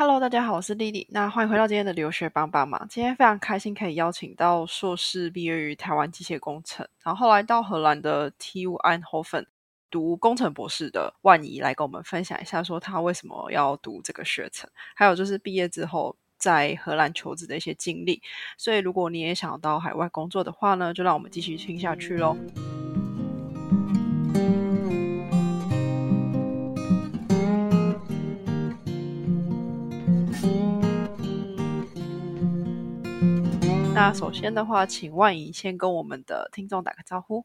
Hello，大家好，我是丽丽。那欢迎回到今天的留学帮帮忙。今天非常开心可以邀请到硕士毕业于台湾机械工程，然后后来到荷兰的 TU e n h o f e n 读工程博士的万怡来跟我们分享一下，说他为什么要读这个学程，还有就是毕业之后在荷兰求职的一些经历。所以如果你也想到海外工作的话呢，就让我们继续听下去喽。那首先的话，请万怡先跟我们的听众打个招呼。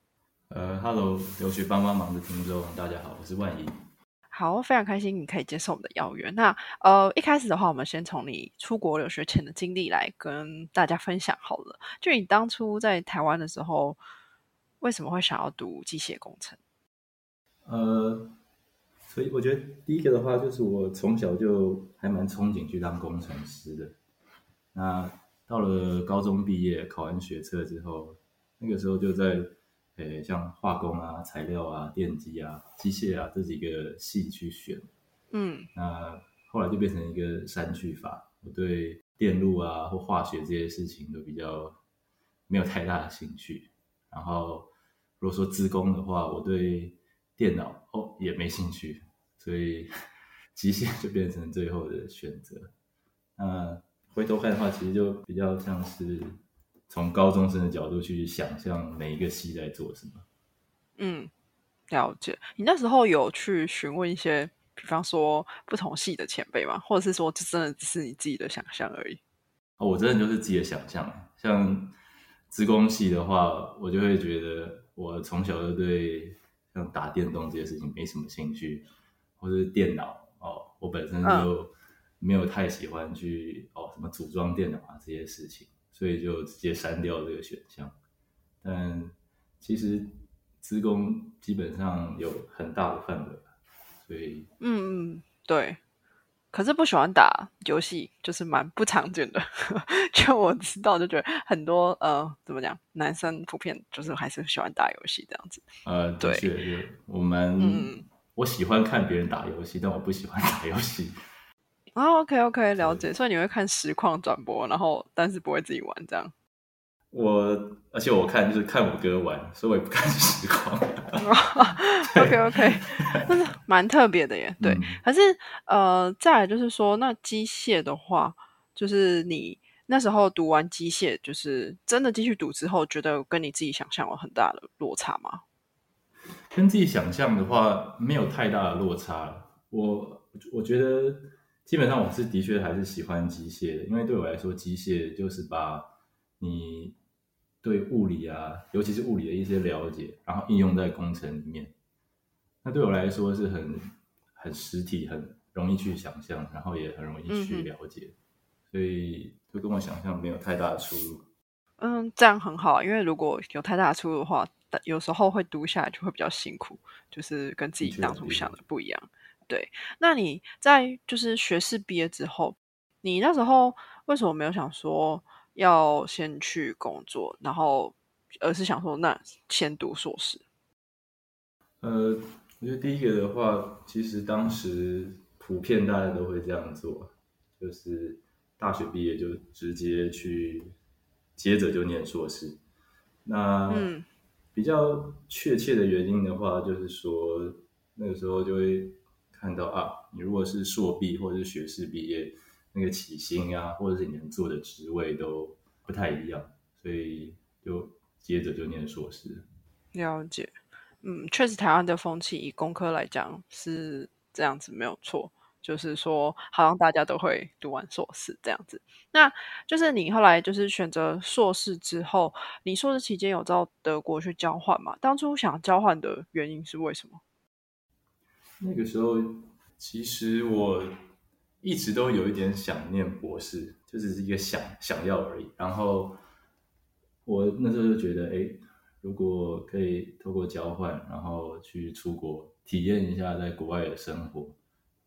呃，Hello，留学帮帮忙的听众，大家好，我是万怡。好，非常开心你可以接受我们的邀约。那呃，一开始的话，我们先从你出国留学前的经历来跟大家分享好了。就你当初在台湾的时候，为什么会想要读机械工程？呃，所以我觉得第一个的话，就是我从小就还蛮憧憬去当工程师的。那到了高中毕业，考完学测之后，那个时候就在，诶，像化工啊、材料啊、电机啊、机械啊这几个系去选。嗯，那后来就变成一个删去法。我对电路啊或化学这些事情都比较没有太大的兴趣。然后如果说资工的话，我对电脑哦也没兴趣，所以 机械就变成最后的选择。那。回头看的话，其实就比较像是从高中生的角度去想象每一个系在做什么。嗯，了解。你那时候有去询问一些，比方说不同系的前辈吗？或者是说，这真的只是你自己的想象而已？哦，我真的就是自己的想象。像资工系的话，我就会觉得我从小就对像打电动这些事情没什么兴趣，或者是电脑哦，我本身就。没有太喜欢去哦什么组装电脑啊这些事情，所以就直接删掉这个选项。但其实资工基本上有很大的范围，所以嗯嗯对。可是不喜欢打游戏，就是蛮不常见的。就我知道，就觉得很多呃怎么讲，男生普遍就是还是喜欢打游戏这样子。呃，对，我们我喜欢看别人打游戏，但我不喜欢打游戏。啊，OK OK，了解。所以你会看实况转播，然后但是不会自己玩这样。我而且我看就是看我哥玩，所以我也不看实况。OK OK，但是蛮特别的耶。对，可是呃，再来就是说，那机械的话，就是你那时候读完机械，就是真的继续读之后，觉得跟你自己想象有很大的落差吗？跟自己想象的话，没有太大的落差。我我觉得。基本上我是的确还是喜欢机械的，因为对我来说，机械就是把你对物理啊，尤其是物理的一些了解，然后应用在工程里面。那对我来说是很很实体，很容易去想象，然后也很容易去了解，所以就跟我想象没有太大的出入。嗯，这样很好，因为如果有太大的出入的话，有时候会读下来就会比较辛苦，就是跟自己当初想的不一样。对，那你在就是学士毕业之后，你那时候为什么没有想说要先去工作，然后而是想说那先读硕士？呃，我觉得第一个的话，其实当时普遍大家都会这样做，就是大学毕业就直接去，接着就念硕士。那比较确切的原因的话，就是说那个时候就会。看到啊，你如果是硕毕或者是学士毕业，那个起薪啊，或者是你能做的职位都不太一样，所以就接着就念硕士。了解，嗯，确实台湾的风气以工科来讲是这样子，没有错，就是说好像大家都会读完硕士这样子。那就是你后来就是选择硕士之后，你硕士期间有到德国去交换吗？当初想交换的原因是为什么？那个时候，其实我一直都有一点想念博士，就只是一个想想要而已。然后我那时候就觉得，哎，如果可以透过交换，然后去出国体验一下在国外的生活，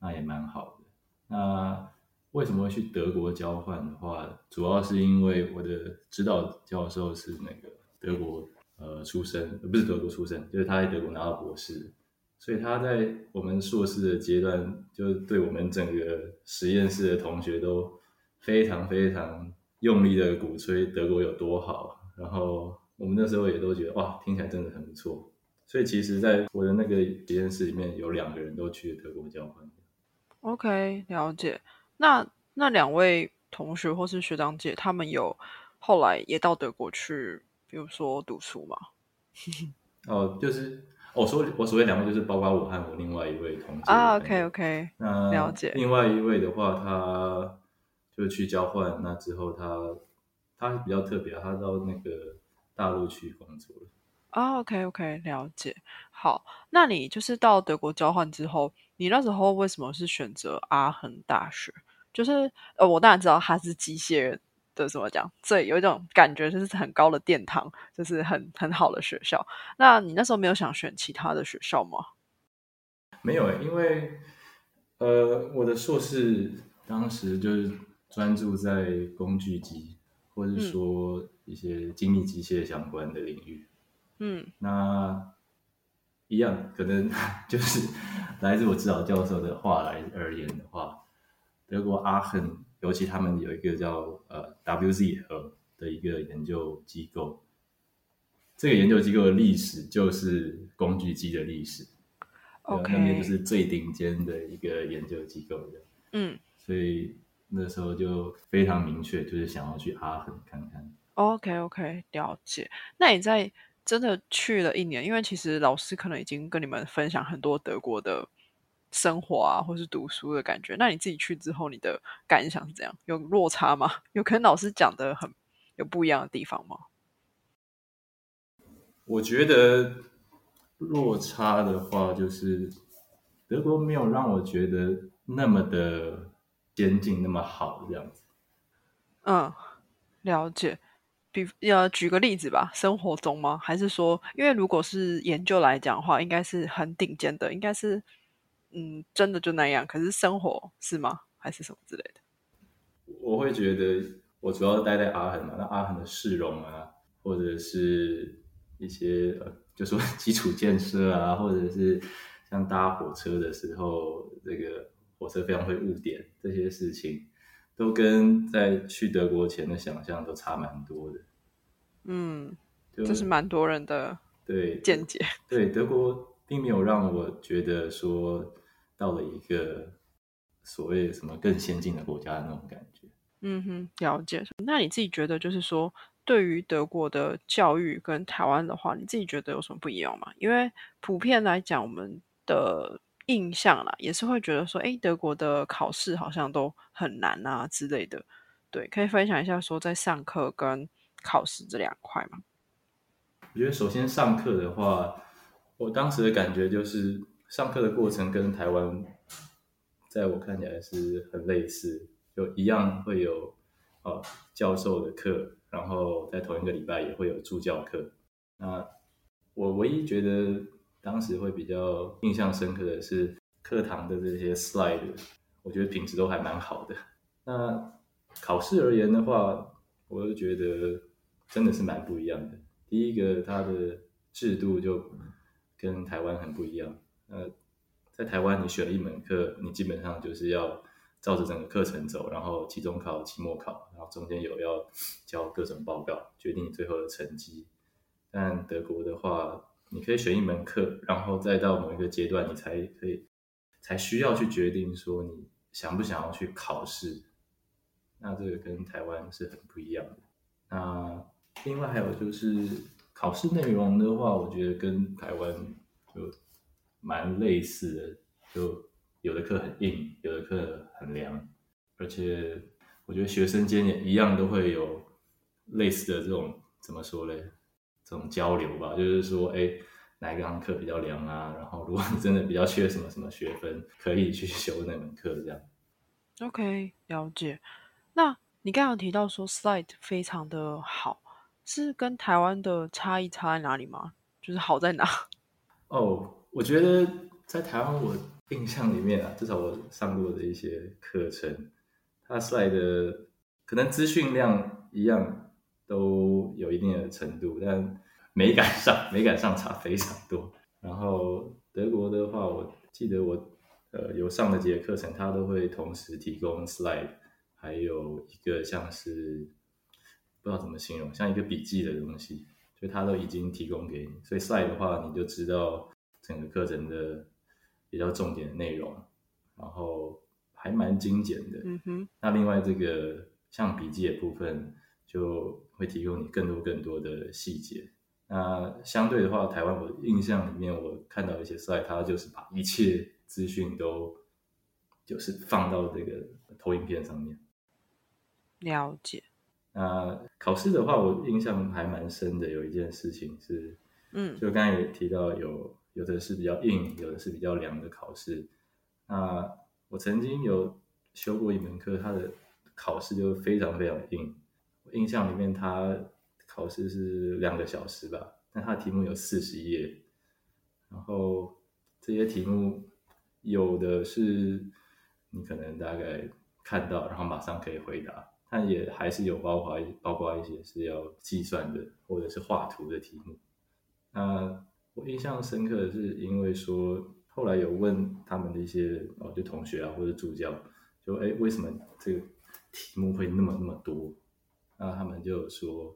那也蛮好的。那为什么会去德国交换的话，主要是因为我的指导教授是那个德国呃出生，不是德国出生，就是他在德国拿到博士。所以他在我们硕士的阶段，就对我们整个实验室的同学都非常非常用力的鼓吹德国有多好。然后我们那时候也都觉得哇，听起来真的很不错。所以其实，在我的那个实验室里面，有两个人都去了德国交换。OK，了解。那那两位同学或是学长姐，他们有后来也到德国去，比如说读书吗？哦，就是我说我所谓两位，就是包括我和我另外一位同学啊。OK，OK，那了解。另外一位的话，他就去交换，那之后他他比较特别，他到那个大陆去工作了。啊，OK，OK，了解。好，那你就是到德国交换之后，你那时候为什么是选择阿恒大学？就是呃，我当然知道他是机械的，怎么讲？最有一种感觉就是很高的殿堂，就是很很好的学校。那你那时候没有想选其他的学校吗？没有诶，因为呃，我的硕士当时就是专注在工具机，或者说一些精密机械相关的领域。嗯，那一样，可能 就是来自我指导教授的话来而言的话，德国阿亨，尤其他们有一个叫呃 WZ 和的一个研究机构，这个研究机构的历史就是工具机的历史，OK，那边就是最顶尖的一个研究机构的，嗯，所以那时候就非常明确，就是想要去阿恒看看。OK，OK，了解。那你在真的去了一年，因为其实老师可能已经跟你们分享很多德国的生活啊，或是读书的感觉。那你自己去之后，你的感想是怎样？有落差吗？有可能老师讲的很有不一样的地方吗？我觉得落差的话，就是德国没有让我觉得那么的先进，那么好这样子。嗯，了解。比呃，举个例子吧，生活中吗？还是说，因为如果是研究来讲的话，应该是很顶尖的，应该是嗯，真的就那样。可是生活是吗？还是什么之类的？我会觉得，我主要待在阿恒嘛，那阿恒的市容啊，或者是一些呃，就说基础建设啊，或者是像搭火车的时候，这个火车非常会误点这些事情。都跟在去德国前的想象都差蛮多的，嗯，这是蛮多人的对见解。对德国并没有让我觉得说到了一个所谓什么更先进的国家的那种感觉。嗯哼，了解。那你自己觉得，就是说，对于德国的教育跟台湾的话，你自己觉得有什么不一样吗？因为普遍来讲，我们的。印象啦，也是会觉得说，哎，德国的考试好像都很难啊之类的。对，可以分享一下说，在上课跟考试这两块吗？我觉得首先上课的话，我当时的感觉就是上课的过程跟台湾，在我看起来是很类似，就一样会有呃教授的课，然后在同一个礼拜也会有助教课。那我唯一觉得。当时会比较印象深刻的是课堂的这些 slide，我觉得品质都还蛮好的。那考试而言的话，我就觉得真的是蛮不一样的。第一个，它的制度就跟台湾很不一样。呃，在台湾你选一门课，你基本上就是要照着整个课程走，然后期中考、期末考，然后中间有要交各种报告，决定你最后的成绩。但德国的话，你可以选一门课，然后再到某一个阶段，你才可以才需要去决定说你想不想要去考试。那这个跟台湾是很不一样的。那另外还有就是考试内容的话，我觉得跟台湾就蛮类似的，就有的课很硬，有的课很凉，而且我觉得学生间也一样都会有类似的这种怎么说嘞？这种交流吧，就是说，哎，哪一堂课比较凉啊？然后，如果你真的比较缺什么什么学分，可以去修那门课，这样。OK，了解。那你刚刚提到说 slide 非常的好，是跟台湾的差异差在哪里吗？就是好在哪？哦，我觉得在台湾，我印象里面啊，至少我上过的一些课程，它 slide 的可能资讯量一样。都有一定的程度，但美感上美感上差非常多。然后德国的话，我记得我呃有上的几节课程，它都会同时提供 slide，还有一个像是不知道怎么形容，像一个笔记的东西，就它都已经提供给你。所以 slide 的话，你就知道整个课程的比较重点的内容，然后还蛮精简的。嗯哼，那另外这个像笔记的部分，就会提供你更多更多的细节。那相对的话，台湾我印象里面，我看到一些 slide，它就是把一切资讯都就是放到这个投影片上面。了解。那考试的话，我印象还蛮深的，有一件事情是，嗯就刚才也提到有有的是比较硬，有的是比较凉的考试。那我曾经有修过一门课，它的考试就非常非常硬。我印象里面，它考试是两个小时吧，但它的题目有四十页，然后这些题目有的是你可能大概看到，然后马上可以回答，但也还是有包括包括一些是要计算的或者是画图的题目。那我印象深刻的是，因为说后来有问他们的一些哦，就同学啊或者助教，就哎为什么这个题目会那么那么多？那他们就说，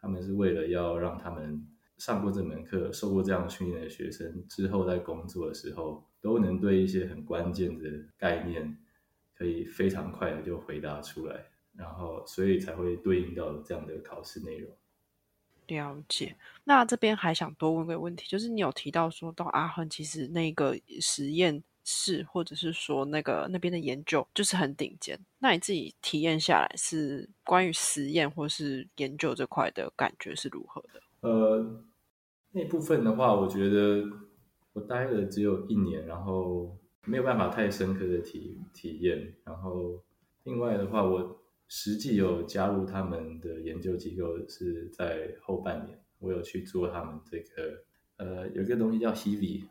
他们是为了要让他们上过这门课、受过这样训练的学生，之后在工作的时候都能对一些很关键的概念，可以非常快的就回答出来，然后所以才会对应到这样的考试内容。了解。那这边还想多问个问题，就是你有提到说到阿亨，其实那个实验室或者是说那个那边的研究就是很顶尖。那你自己体验下来是关于实验或是研究这块的感觉是如何的？呃，那部分的话，我觉得我待了只有一年，然后没有办法太深刻的体体验。然后另外的话，我实际有加入他们的研究机构是在后半年，我有去做他们这个呃有一个东西叫 Heavy，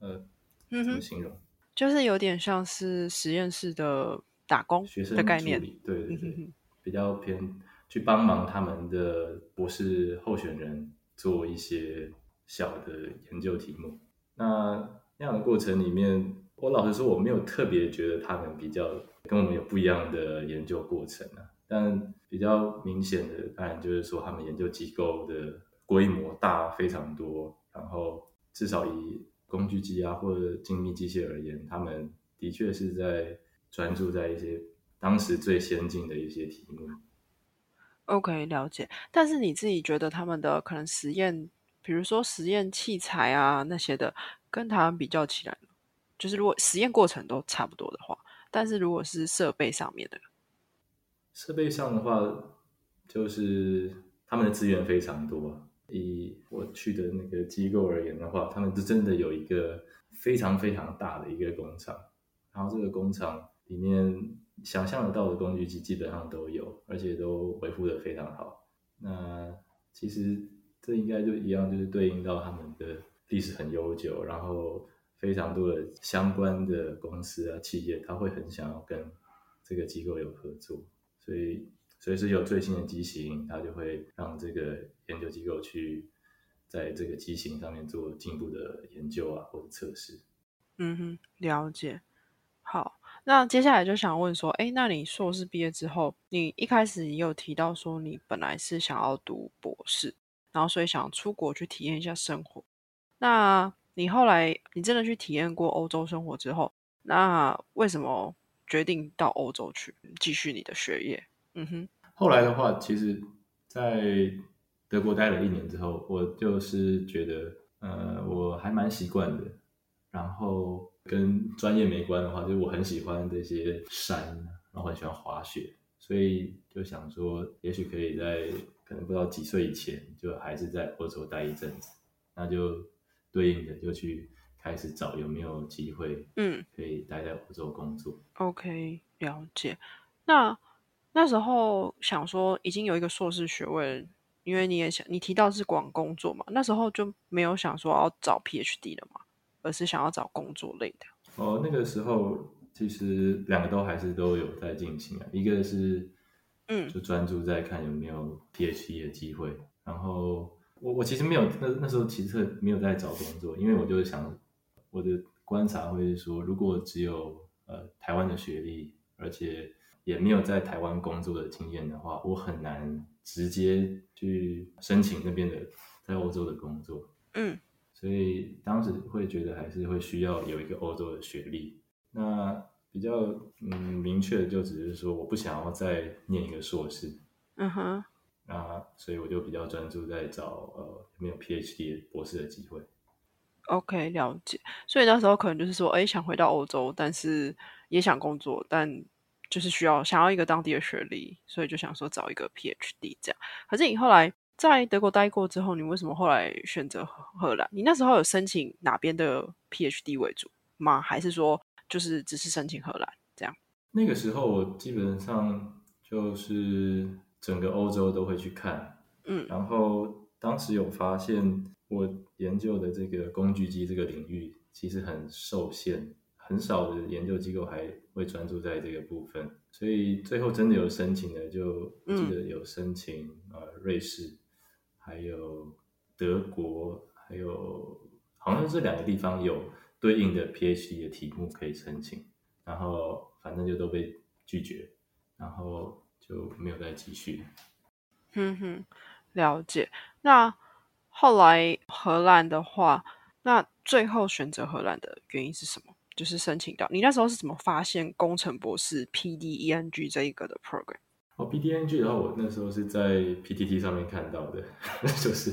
呃，嗯，怎么形容？就是有点像是实验室的打工学生的概念。对对对，比较偏去帮忙他们的博士候选人做一些小的研究题目。那那样的过程里面，我老实说，我没有特别觉得他们比较跟我们有不一样的研究过程啊。但比较明显的，当然就是说他们研究机构的规模大非常多，然后至少以工具机啊或者精密机械而言，他们的确是在专注在一些当时最先进的一些题目。OK，了解。但是你自己觉得他们的可能实验，比如说实验器材啊那些的，跟台湾比较起来，就是如果实验过程都差不多的话，但是如果是设备上面的，设备上的话，就是他们的资源非常多。以我去的那个机构而言的话，他们是真的有一个非常非常大的一个工厂，然后这个工厂里面想象得到的工具机基本上都有，而且都维护的非常好。那其实这应该就一样，就是对应到他们的历史很悠久，然后非常多的相关的公司啊企业，他会很想要跟这个机构有合作，所以随时有最新的机型，他就会让这个研究机构去在这个机型上面做进一步的研究啊或者测试。嗯哼，了解。好，那接下来就想问说，哎，那你硕士毕业之后，你一开始也有提到说你本来是想要读博士，然后所以想出国去体验一下生活。那你后来你真的去体验过欧洲生活之后，那为什么决定到欧洲去继续你的学业？嗯哼，后来的话，其实，在德国待了一年之后，我就是觉得，呃，我还蛮习惯的。然后跟专业没关的话，就是我很喜欢这些山，然后很喜欢滑雪，所以就想说，也许可以在可能不知道几岁以前，就还是在欧洲待一阵子，那就对应的就去开始找有没有机会，嗯，可以待在欧洲工作。OK，了解。那那时候想说已经有一个硕士学位，因为你也想你提到是广工作嘛，那时候就没有想说要找 PhD 了嘛，而是想要找工作类的。哦，那个时候其实两个都还是都有在进行啊，一个是嗯就专注在看有没有 PhD 的机会，然后我我其实没有那那时候其实没有在找工作，因为我就是想，我我的观察会是说，如果只有呃台湾的学历，而且也没有在台湾工作的经验的话，我很难直接去申请那边的在欧洲的工作。嗯所以当时会觉得还是会需要有一个欧洲的学历。那比较嗯明确的就只是说，我不想要再念一个硕士，嗯哼，那所以我就比较专注在找呃有没有 PhD 博士的机会。OK，了解。所以那时候可能就是说，哎，想回到欧洲，但是也想工作，但就是需要想要一个当地的学历，所以就想说找一个 PhD 这样。可是你后来在德国待过之后，你为什么后来选择荷荷兰？你那时候有申请哪边的 PhD 为主吗？还是说就是只是申请荷兰这样？那个时候我基本上就是整个欧洲都会去看，嗯。然后当时有发现，我研究的这个工具机这个领域其实很受限，很少的研究机构还会专注在这个部分，所以最后真的有申请的，就我记得有申请、呃瑞士，还有德国，还有好像这两个地方有对应的 PhD 的题目可以申请，然后反正就都被拒绝，然后就没有再继续。哼哼，了解。那后来荷兰的话，那最后选择荷兰的原因是什么？就是申请到你那时候是怎么发现工程博士 PDENG 这一个的 program？哦，PDENG 的话，我那时候是在 PTT 上面看到的，就是？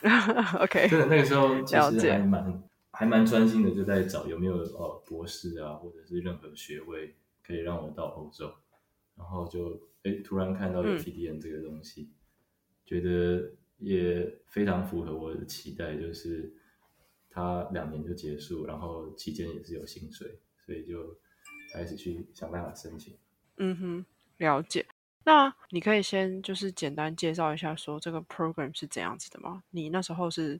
OK，真的那个时候其实还蛮还蛮专心的，就在找有没有呃博士啊，或者是任何学位可以让我到欧洲，然后就哎突然看到有嗯 PDN 这个东西，觉得也非常符合我的期待，就是它两年就结束，然后期间也是有薪水，所以就开始去想办法申请。嗯哼，了解。那你可以先就是简单介绍一下，说这个 program 是怎样子的吗？你那时候是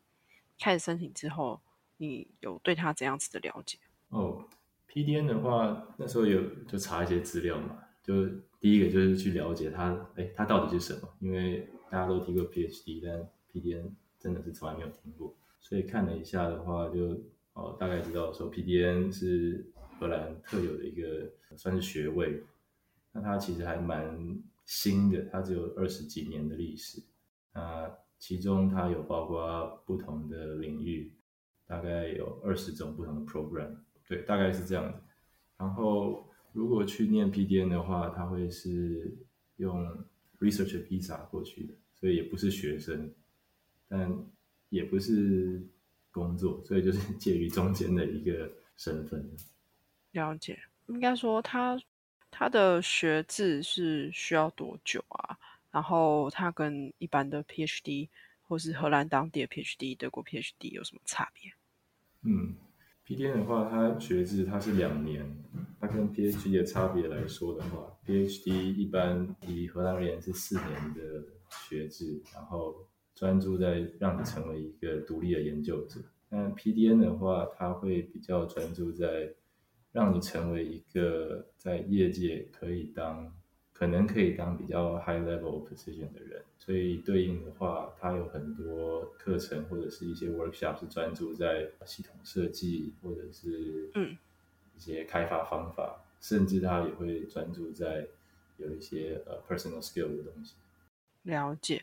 开始申请之后，你有对它怎样子的了解？哦，PDN 的话，那时候有就查一些资料嘛，就第一个就是去了解它，哎，它到底是什么？因为大家都听过 PhD，但 PDN 真的是从来没有听过，所以看了一下的话就，哦大概知道说 PDN 是荷兰特有的一个算是学位，那它其实还蛮新的，它只有二十几年的历史，那其中它有包括不同的领域，大概有二十种不同的 program。对，大概是这样子。然后如果去念 PDN 的话，他会是用 research visa 过去的，所以也不是学生，但也不是工作，所以就是介于中间的一个身份。了解，应该说他他的学制是需要多久啊？然后他跟一般的 PhD 或是荷兰当地的 PhD、德国 PhD 有什么差别？嗯，PDN 的话，它学制它是两年，它跟 PhD 的差别来说的话，PhD 一般以荷兰而言是四年的学制，然后专注在让你成为一个独立的研究者。那 PDN 的话，它会比较专注在让你成为一个在业界可以当可能可以当比较 high level position 的人，所以对应的话，它有很多课程或者是一些 workshop 是专注在系统设计或者是嗯一些开发方法，甚至它也会专注在有一些呃 personal skill 的东西。了解。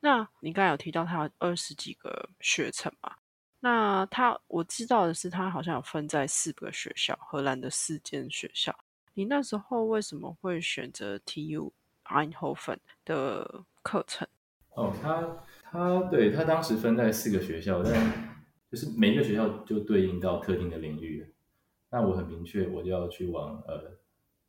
那你刚才有提到它有二十几个学程嘛？那它我知道的是，它好像有分在四个学校，荷兰的四间学校。你那时候为什么会选择 TU Eindhoven 的课程？哦，他他对他当时分在四个学校，但就是每一个学校就对应到特定的领域。那我很明确，我就要去往呃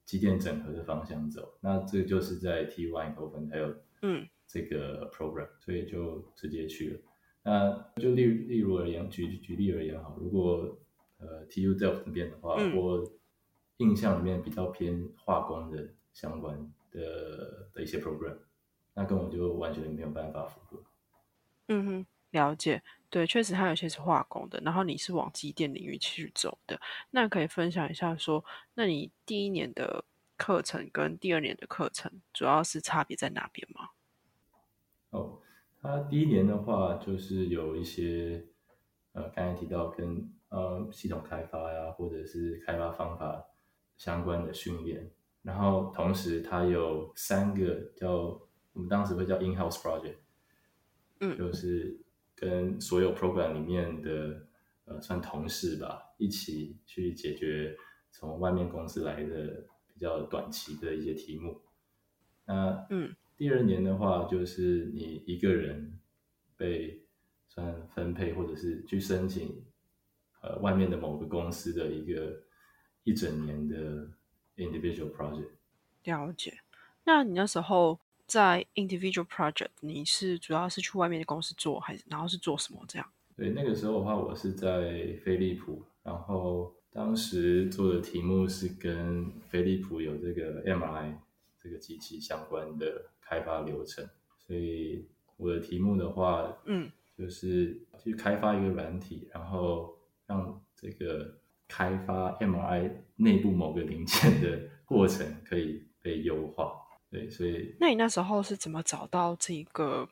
机电整合的方向走。那这个就是在 TU Eindhoven 还有嗯这个 program，所以就直接去了。那就例例如而言，举举例而言哈，如果呃 TU Delft 那边的话，嗯我印象里面比较偏化工的相关的的一些 program，那跟我就完全没有办法符合。嗯哼，了解。对，确实它有些是化工的，然后你是往机电领域去走的。那可以分享一下说，那你第一年的课程跟第二年的课程主要是差别在哪边吗？哦，他第一年的话就是有一些呃刚才提到跟呃系统开发呀，或者是开发方法相关的训练。然后同时它有三个叫我们当时会叫 in-house project，嗯就是跟所有 program 里面的呃算同事吧，一起去解决从外面公司来的比较短期的一些题目。那嗯第二年的话，就是你一个人被算分配，或者是去申请呃外面的某个公司的一个一整年的 individual project。了解。那你那时候在 individual project，你是主要是去外面的公司做，还是然后是做什么这样？对，那个时候的话，我是在飞利浦，然后当时做的题目是跟飞利浦有这个 MRI 这个机器相关的开发流程，所以我的题目的话，嗯就是去开发一个软体，然后让这个开发 MRI 内部某个零件的过程可以被优化。对，所以那你那时候是怎么找到这个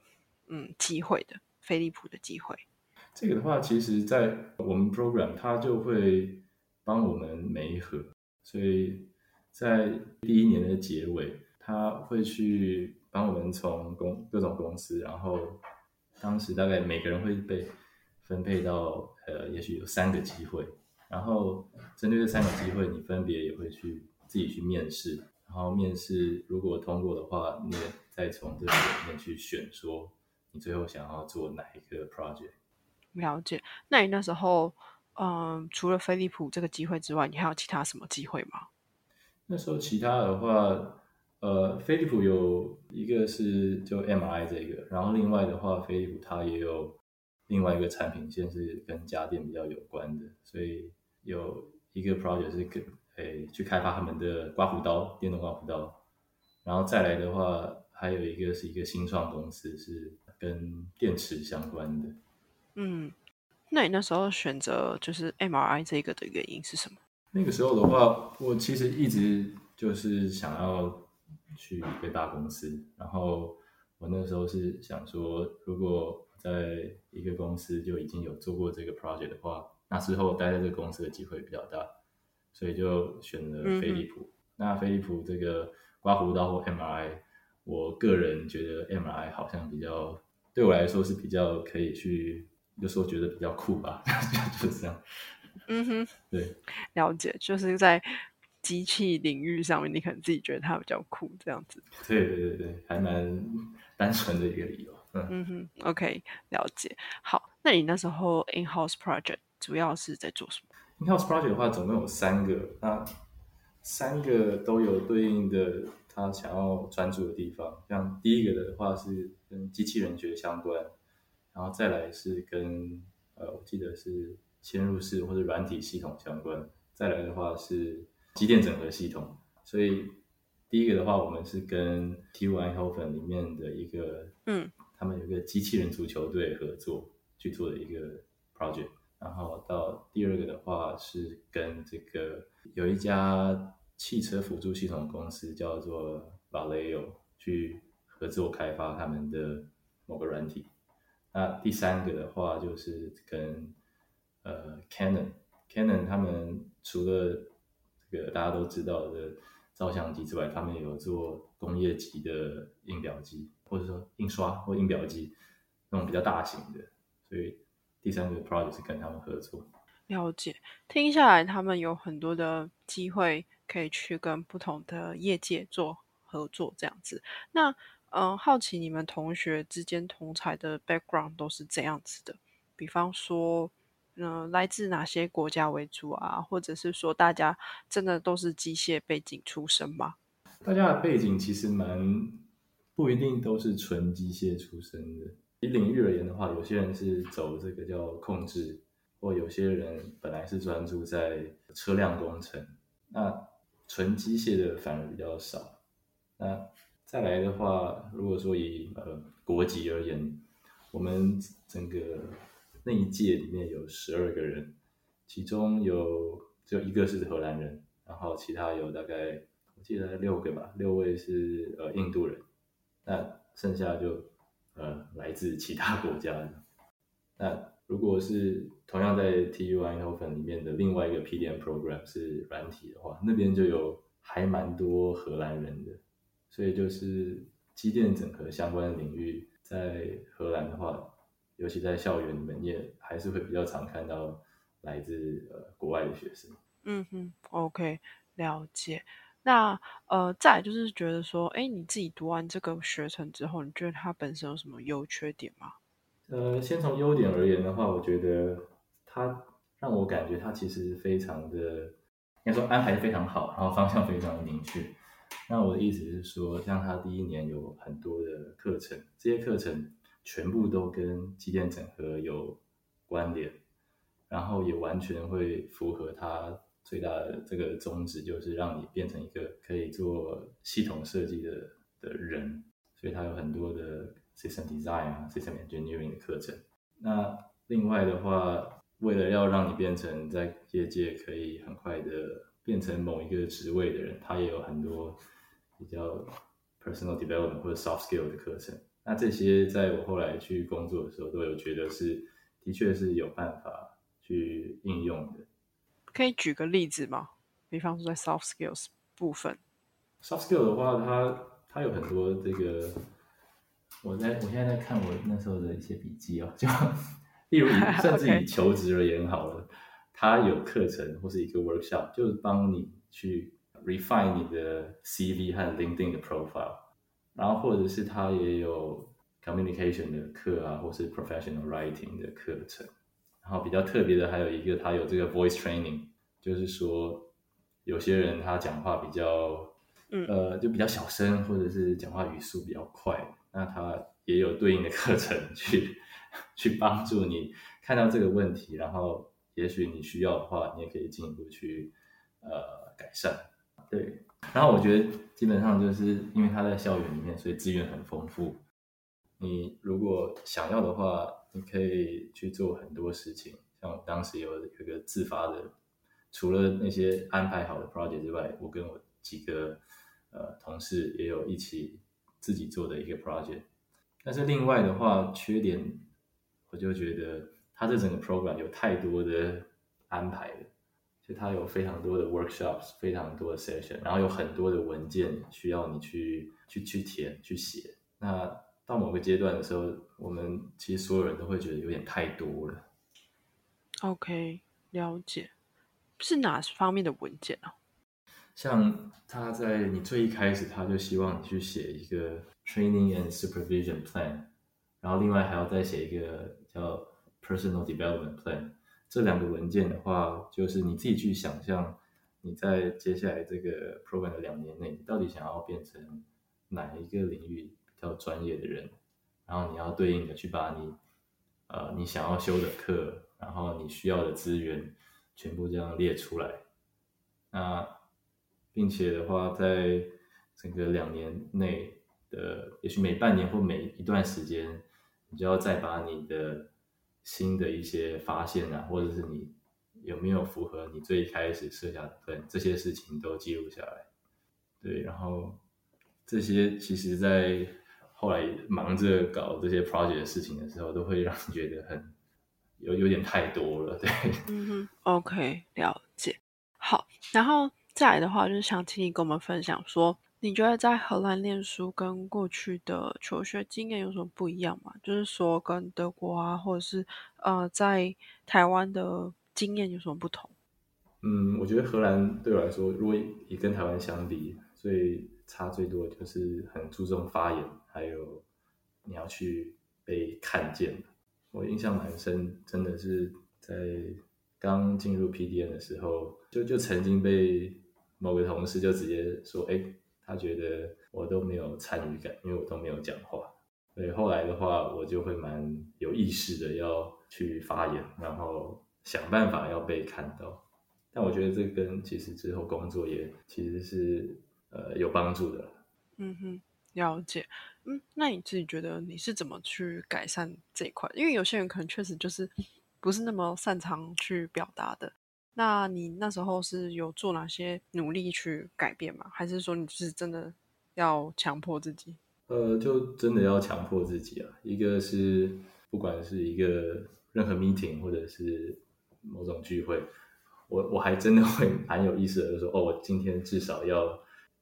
嗯机会的？飞利浦的机会？这个的话，其实，在我们 program 它就会帮我们媒合，所以在第一年的结尾，他会去帮我们从公各种公司，然后当时大概每个人会被分配到呃，也许有三个机会，然后针对这三个机会，你分别也会去自己去面试，然后面试如果通过的话，你也再从这个里面去选说你最后想要做哪一个 project。了解。那你那时候嗯，除了飞利浦这个机会之外，你还有其他什么机会吗？那时候其他的话，呃，飞利浦有一个是就 MRI 这个，然后另外的话，飞利浦它也有另外一个产品线是跟家电比较有关的，所以有一个 project 是跟诶去开发他们的刮胡刀，电动刮胡刀，然后再来的话，还有一个是一个新创公司是跟电池相关的。嗯，那你那时候选择就是 MRI 这个的原因是什么？那个时候的话，我其实一直就是想要去一个大公司，然后我那时候是想说，如果在一个公司就已经有做过这个 project 的话，那之后待在这个公司的机会比较大，所以就选了飞利浦。那飞利浦这个刮胡刀或 MRI，我个人觉得 MRI 好像比较对我来说是比较可以去，就说觉得比较酷吧，就是这样。嗯哼，对，了解，就是在机器领域上面，你可能自己觉得它比较酷，这样子。对对对对，还蛮单纯的一个理由。嗯，嗯哼，OK，了解。好，那你那时候 in-house project 主要是在做什么？In-house project 的话，总共有三个，那三个都有对应的他想要专注的地方。像第一个的话是跟机器人学相关，然后再来是跟呃，我记得是嵌入式或者软体系统相关，再来的话是机电整合系统。所以第一个的话，我们是跟 TU Eindhoven 里面的一个嗯他们有个机器人足球队合作去做的一个 project，然后到第二个的话是跟这个有一家汽车辅助系统公司叫做 Valeo 去合作开发他们的某个软体。那第三个的话就是跟呃 Canon，Canon 他们除了这个大家都知道的照相机之外，他们有做工业级的印表机，或者说印刷或印表机那种比较大型的，所以第三个 project 是跟他们合作。了解。听下来，他们有很多的机会可以去跟不同的业界做合作，这样子。那嗯，好奇你们同学之间同才的 background 都是这样子的，比方说，嗯、来自哪些国家为主啊？或者是说，大家真的都是机械背景出身吗？大家的背景其实蛮不一定都是纯机械出身的。以领域而言的话，有些人是走这个叫控制，或有些人本来是专注在车辆工程。那纯机械的反而比较少。那再来的话，如果说以呃国籍而言，我们整个那一届里面有十二个人，其中有只有一个是荷兰人，然后其他有大概我记得六个吧，六位是呃印度人，那剩下就呃来自其他国家的。那如果是同样在 TU i n o v e n 里面的另外一个 PDM program 是软体的话，那边就有还蛮多荷兰人的，所以就是机电整合相关的领域，在荷兰的话，尤其在校园里面，也还是会比较常看到来自呃国外的学生。嗯哼，OK，了解。那呃，再就是觉得说，哎，你自己读完这个学程之后，你觉得它本身有什么优缺点吗？呃，先从优点而言的话，我觉得它让我感觉它其实非常的，应该说安排的非常好，然后方向非常的明确。那我的意思是说，像它第一年有很多的课程，这些课程全部都跟机电整合有关联，然后也完全会符合它最大的这个宗旨，就是让你变成一个可以做系统设计的的人。所以它有很多的。System Design 啊，System Engineering 的课程。那另外的话，为了要让你变成在业界可以很快的变成某一个职位的人，他也有很多比较 Personal Development 或者 Soft Skill 的课程。那这些在我后来去工作的时候，都有觉得是的确是有办法去应用的。可以举个例子吗？比方说在 Soft Skills 部分，Soft Skill 的话，它它有很多这个。我在我现在在看我那时候的一些笔记哦，就例如 甚至以求职而言好了，它有课程或是一个 workshop，就是帮你去 refine 你的 CV 和 LinkedIn 的 profile，然后或者是它也有 communication 的课啊，或是 professional writing 的课程，然后比较特别的还有一个，他有这个 voice training，就是说有些人他讲话比较，呃，就比较小声，或者是讲话语速比较快。那他也有对应的课程去 去帮助你看到这个问题，然后也许你需要的话，你也可以进一步去呃改善。对，然后我觉得基本上就是因为他在校园里面，所以资源很丰富。你如果想要的话，你可以去做很多事情。像我当时有有一个自发的，除了那些安排好的 project 之外，我跟我几个呃同事也有一起。自己做的一个 project，但是另外的话，缺点我就觉得它这整个 program 有太多的安排了，就它有非常多的 workshops，非常多的 session，然后有很多的文件需要你去去去填去写。那到某个阶段的时候，我们其实所有人都会觉得有点太多了。OK，了解，是哪方面的文件啊？像他在你最一开始，他就希望你去写一个 training and supervision plan，然后另外还要再写一个叫 personal development plan。这两个文件的话，就是你自己去想象你在接下来这个 program 的两年内，你到底想要变成哪一个领域比较专业的人，然后你要对应的去把你呃你想要修的课，然后你需要的资源全部这样列出来，那。并且的话，在整个两年内的，也许每半年或每一段时间，你就要再把你的新的一些发现啊，或者是你有没有符合你最开始设下的，这些事情都记录下来。对，然后这些其实，在后来忙着搞这些 project 的事情的时候，都会让你觉得很有有点太多了。对，嗯哼，OK，了解。好，然后。再来的话，就是想请你跟我们分享，说你觉得在荷兰念书跟过去的求学经验有什么不一样吗？就是说跟德国啊，或者是呃在台湾的经验有什么不同？嗯，我觉得荷兰对我来说，如果以跟台湾相比，最差最多的就是很注重发言，还有你要去被看见。我印象蛮深，真的是在刚进入 PDN 的时候，就就曾经被。某个同事就直接说：“哎，他觉得我都没有参与感，因为我都没有讲话。所以后来的话，我就会蛮有意识的要去发言，然后想办法要被看到。但我觉得这跟其实之后工作也其实是呃有帮助的。嗯哼，了解。嗯，那你自己觉得你是怎么去改善这一块？因为有些人可能确实就是不是那么擅长去表达的。”那你那时候是有做哪些努力去改变吗？还是说你是真的要强迫自己？呃，就真的要强迫自己啊！一个是不管是一个任何 meeting 或者是某种聚会，我我还真的会蛮有意思的，就说哦，我今天至少要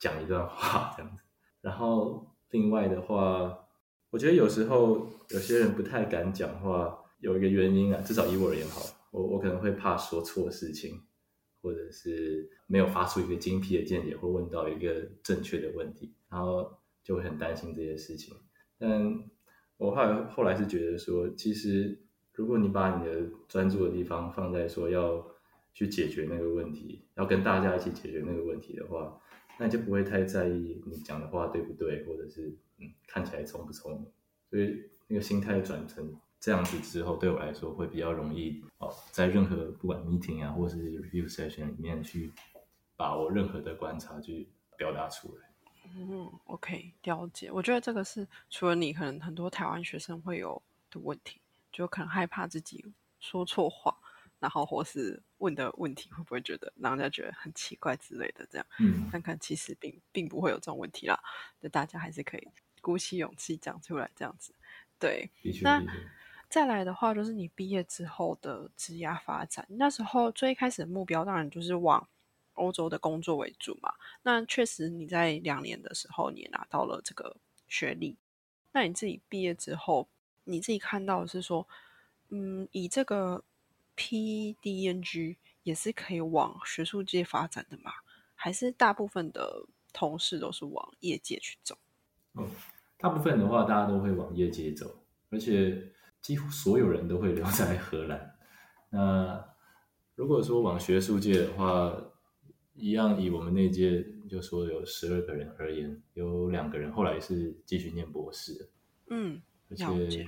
讲一段话这样子。然后另外的话，我觉得有时候有些人不太敢讲话，有一个原因啊，至少以我而言好，我我可能会怕说错事情，或者是没有发出一个精辟的见解，或问到一个正确的问题，然后就会很担心这些事情。但我后来后来是觉得说，其实如果你把你的专注的地方放在说要去解决那个问题，要跟大家一起解决那个问题的话，那你就不会太在意你讲的话对不对，或者是嗯看起来聪不聪明。所以那个心态转成这样子之后，对我来说会比较容易哦，在任何不管 meeting 啊，或是 review session 里面去把我任何的观察去表达出来。嗯，OK，了解。我觉得这个是除了你，可能很多台湾学生会有的问题，就可能害怕自己说错话，然后或是问的问题会不会觉得让人家觉得很奇怪之类的，这样。嗯，看看其实并并不会有这种问题啦，就大家还是可以鼓起勇气讲出来，这样子。对，那。再来的话，就是你毕业之后的职业发展。那时候最一开始的目标，当然就是往欧洲的工作为主嘛。那确实你在两年的时候，你也拿到了这个学历。那你自己毕业之后，你自己看到的是说，嗯，以这个 PDNG 也是可以往学术界发展的吗？还是大部分的同事都是往业界去走？哦，大部分的话，大家都会往业界走，而且几乎所有人都会留在荷兰。那如果说往学术界的话，一样以我们那届就说有十二个人而言，有两个人后来是继续念博士，嗯，而且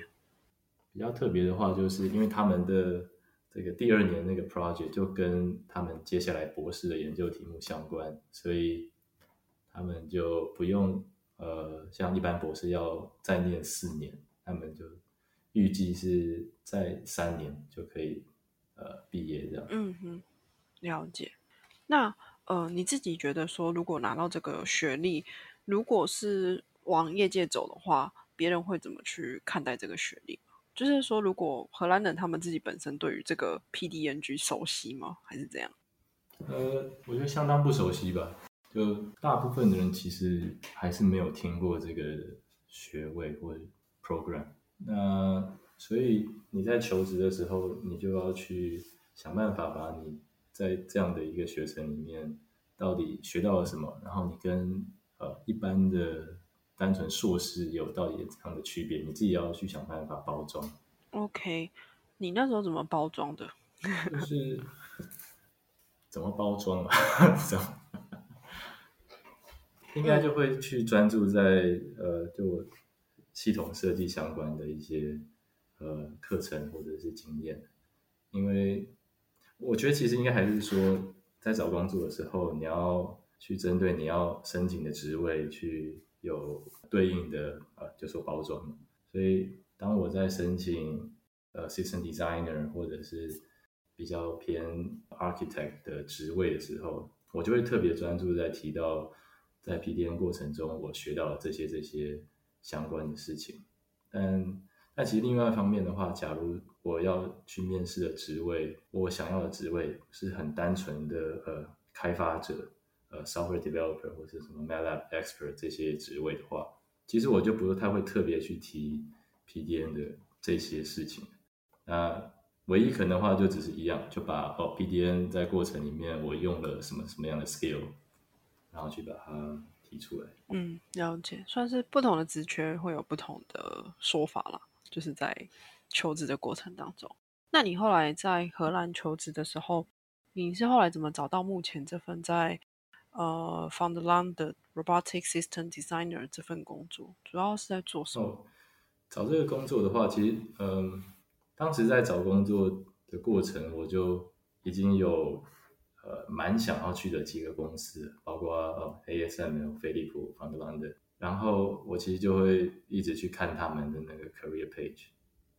比较特别的话，就是因为他们的这个第二年那个 project 就跟他们接下来博士的研究题目相关，所以他们就不用呃像一般博士要再念四年，他们就预计是在三年就可以呃毕业这样。嗯哼，了解。那呃，你自己觉得说，如果拿到这个学历，如果是往业界走的话，别人会怎么去看待这个学历？就是说，如果荷兰人他们自己本身对于这个 PDNG 熟悉吗？还是怎样？呃，我觉得相当不熟悉吧。就大部分的人其实还是没有听过这个学位或者 program。那所以你在求职的时候，你就要去想办法把你在这样的一个学程里面到底学到了什么，然后你跟呃一般的单纯硕士有到底怎样的区别，你自己要去想办法包装。OK，你那时候怎么包装的？就是怎么包装啊？怎么应该就会去专注在呃，就系统设计相关的一些呃课程或者是经验，因为我觉得其实应该还是说，在找工作的时候，你要去针对你要申请的职位去有对应的呃，就说包装。所以当我在申请呃 system designer 或者是比较偏 architect 的职位的时候，我就会特别专注在提到在 PDN 过程中我学到了这些这些相关的事情。但但其实另外一方面的话，假如我要去面试的职位，我想要的职位是很单纯的呃开发者，呃 software developer 或者什么 MATLAB expert 这些职位的话，其实我就不太会特别去提 PDN 的这些事情。那唯一可能的话，就只是一样，就把哦 PDN 在过程里面我用了什么什么样的 skill，然后去把它提出来。嗯，了解，算是不同的职缺会有不同的说法啦，就是在求职的过程当中。那你后来在荷兰求职的时候，你是后来怎么找到目前这份在呃 f o u n d l a n d 的 Robotic System Designer 这份工作？主要是在做什么？找这个工作的话，其实嗯，当时在找工作的过程，我就已经有呃蛮想要去的几个公司，包括呃 ASML、飞利浦、方德兰的。然后我其实就会一直去看他们的那个 career page，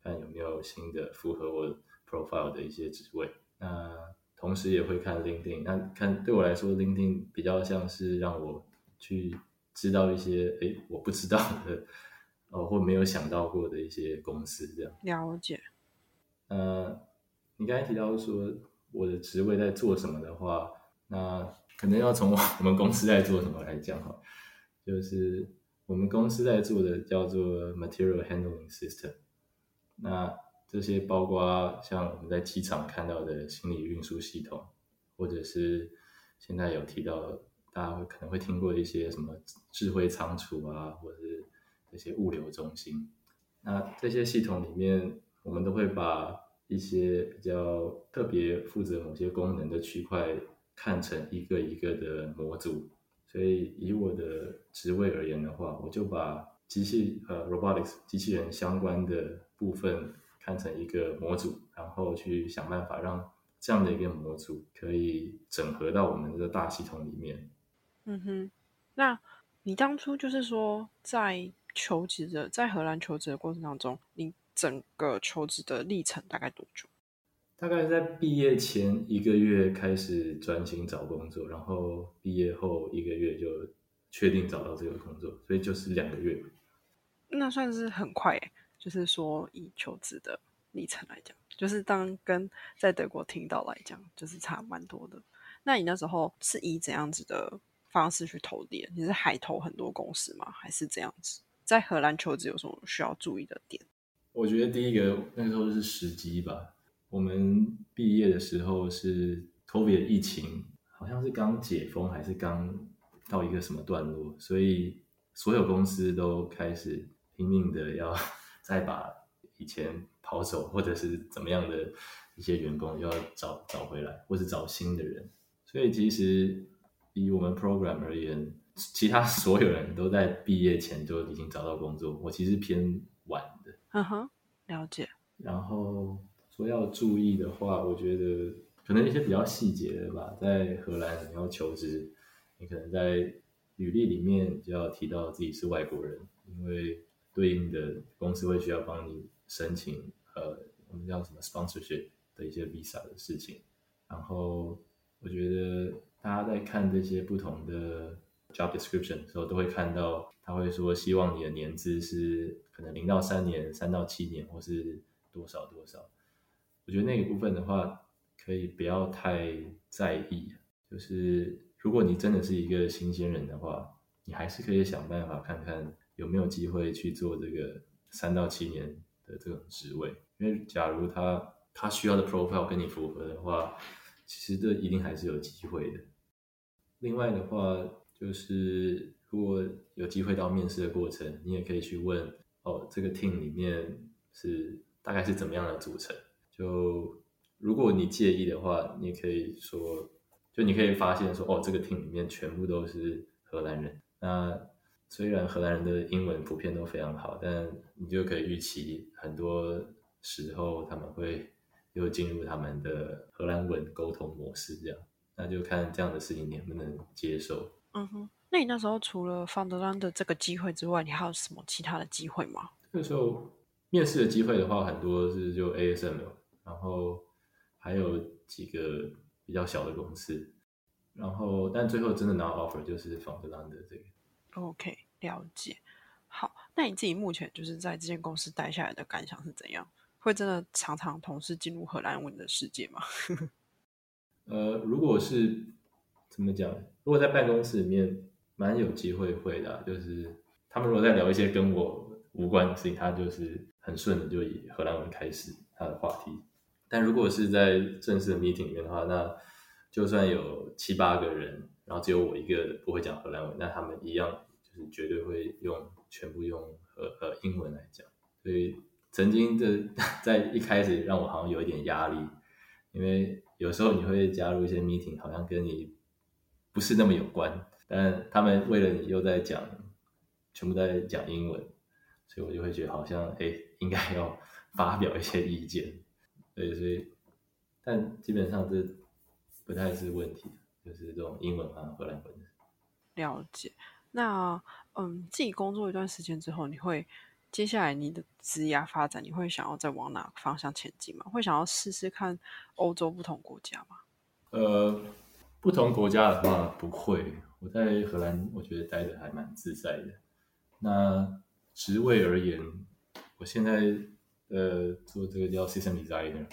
看有没有新的符合我 profile 的一些职位。那同时也会看 LinkedIn，那看对我来说，LinkedIn 比较像是让我去知道一些诶我不知道的。哦，或没有想到过的一些公司这样。了解。呃，你刚才提到说我的职位在做什么的话，那可能要从我们公司在做什么来讲哈，就是我们公司在做的叫做 Material Handling System，那这些包括像我们在机场看到的行李运输系统，或者是现在有提到大家可能会听过一些什么智慧仓储啊，或者是这些物流中心。那这些系统里面，我们都会把一些比较特别负责某些功能的区块看成一个一个的模组。所以以我的职位而言的话，我就把机器呃 robotics 机器人相关的部分。看成一个模组，然后去想办法让这样的一个模组可以整合到我们的大系统里面。嗯哼，那你当初就是说在求职的在荷兰求职的过程当中，你整个求职的历程大概多久？大概在毕业前一个月开始专心找工作，然后毕业后一个月就确定找到这个工作，所以就是两个月。那算是很快就是说，以求职的历程来讲，就是当跟在德国听到来讲，就是差蛮多的。那你那时候是以怎样子的方式去投递？你是海投很多公司吗？还是这样子？在荷兰求职有什么需要注意的点？我觉得第一个那时候是时机吧。我们毕业的时候是 COVID 疫情，好像是刚解封还是刚到一个什么段落，所以所有公司都开始拼命的要。再把以前跑走或者是怎么样的一些员工要找找回来，或是找新的人。所以其实以我们 program 而言，其他 所有人都在毕业前就已经找到工作。我其实偏晚的。嗯哼，了解。然后说要注意的话，我觉得可能一些比较细节的吧。在荷兰你要求职，你可能在履历里面就要提到自己是外国人，因为。对应的公司会需要帮你申请，呃，我们叫什么 sponsorship 的一些 visa 的事情。然后我觉得大家在看这些不同的 job description 的时候，都会看到他会说希望你的年资是可能零到三年、三到七年，或是多少多少。我觉得那个部分的话，可以不要太在意。就是如果你真的是一个新鲜人的话，你还是可以想办法看看。有没有机会去做这个三到七年的这种职位？因为假如他他需要的 profile 跟你符合的话，其实这一定还是有机会的。另外的话，就是如果有机会到面试的过程，你也可以去问哦，这个 team 里面是大概是怎么样的组成？就如果你介意的话，你也可以说，就你可以发现说，哦，这个 team 里面全部都是荷兰人，那。虽然荷兰人的英文普遍都非常好，但你就可以预期很多时候他们会又进入他们的荷兰文沟通模式，这样那就看这样的事情你能不能接受。嗯哼，那你那时候除了 Founderland 的这个机会之外，你还有什么其他的机会吗？那时候面试的机会的话，很多是就 ASM，然后还有几个比较小的公司，然后但最后真的拿 offer 就是 Founderland 的这个。OK，了解。好，那你自己目前就是在这间公司待下来的感想是怎样？会真的常常同时进入荷兰文的世界吗？呃，如果是怎么讲？如果在办公室里面，蛮有机会会的。就是他们如果在聊一些跟我无关的事情，他就是很顺的就以荷兰文开始他的话题。但如果是在正式的 meeting 里面的话，那就算有七八个人，然后只有我一个不会讲荷兰文，那他们一样。绝对会用全部用呃呃英文来讲，所以曾经的 在一开始让我好像有一点压力，因为有时候你会加入一些 meeting，好像跟你不是那么有关，但他们为了你又在讲，全部在讲英文，所以我就会觉得好像哎应该要发表一些意见，对，所以但基本上这不太是问题，就是这种英文啊荷兰文。了解。那嗯，自己工作一段时间之后，你会接下来你的职业发展，你会想要再往哪个方向前进吗？会想要试试看欧洲不同国家吗？呃，不同国家的话不会。我在荷兰，我觉得待的还蛮自在的。那职位而言，我现在呃做这个叫 system designer，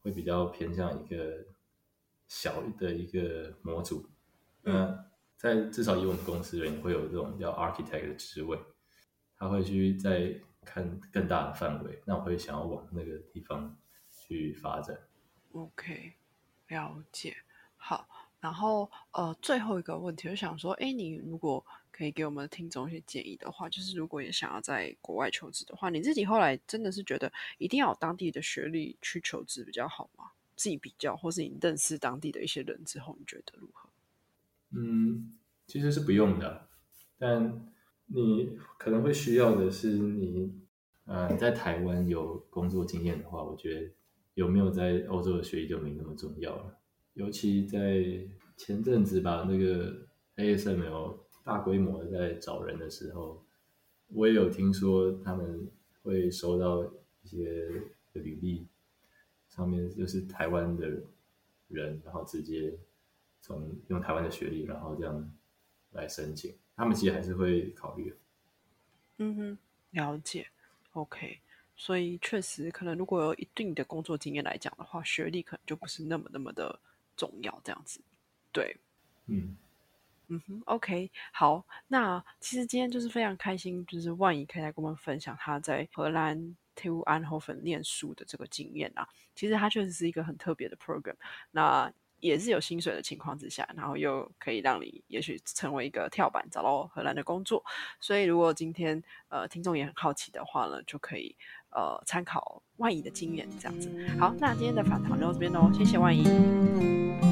会比较偏向一个小的一个模组。那在至少以我们公司人会有这种叫 architect 的职位，他会去再看更大的范围。那我会想要往那个地方去发展。OK，了解。好，然后呃，最后一个问题，就想说，哎，你如果可以给我们听众一些建议的话，就是如果也想要在国外求职的话，你自己后来真的是觉得一定要有当地的学历去求职比较好吗？自己比较，或是你认识当地的一些人之后，你觉得如何？嗯，其实是不用的，但你可能会需要的是你，呃，在台湾有工作经验的话，我觉得有没有在欧洲的学历就没那么重要了。尤其在前阵子吧，那个 ASML 大规模的在找人的时候，我也有听说他们会收到一些履历，上面就是台湾的人，然后直接。从用台湾的学历，然后这样来申请，他们其实还是会考虑。嗯哼，了解。OK，所以确实可能如果有一定的工作经验来讲的话，学历可能就不是那么那么的重要。这样子，对，嗯嗯哼。OK，好，那其实今天就是非常开心，就是万怡可以来跟我们分享他在荷兰 TU 安霍芬念书的这个经验啊。其实他确实是一个很特别的 program。那也是有薪水的情况之下，然后又可以让你也许成为一个跳板，找到荷兰的工作。所以，如果今天呃听众也很好奇的话呢，就可以呃参考万怡的经验这样子。好，那今天的访谈就到这边喽，谢谢万怡。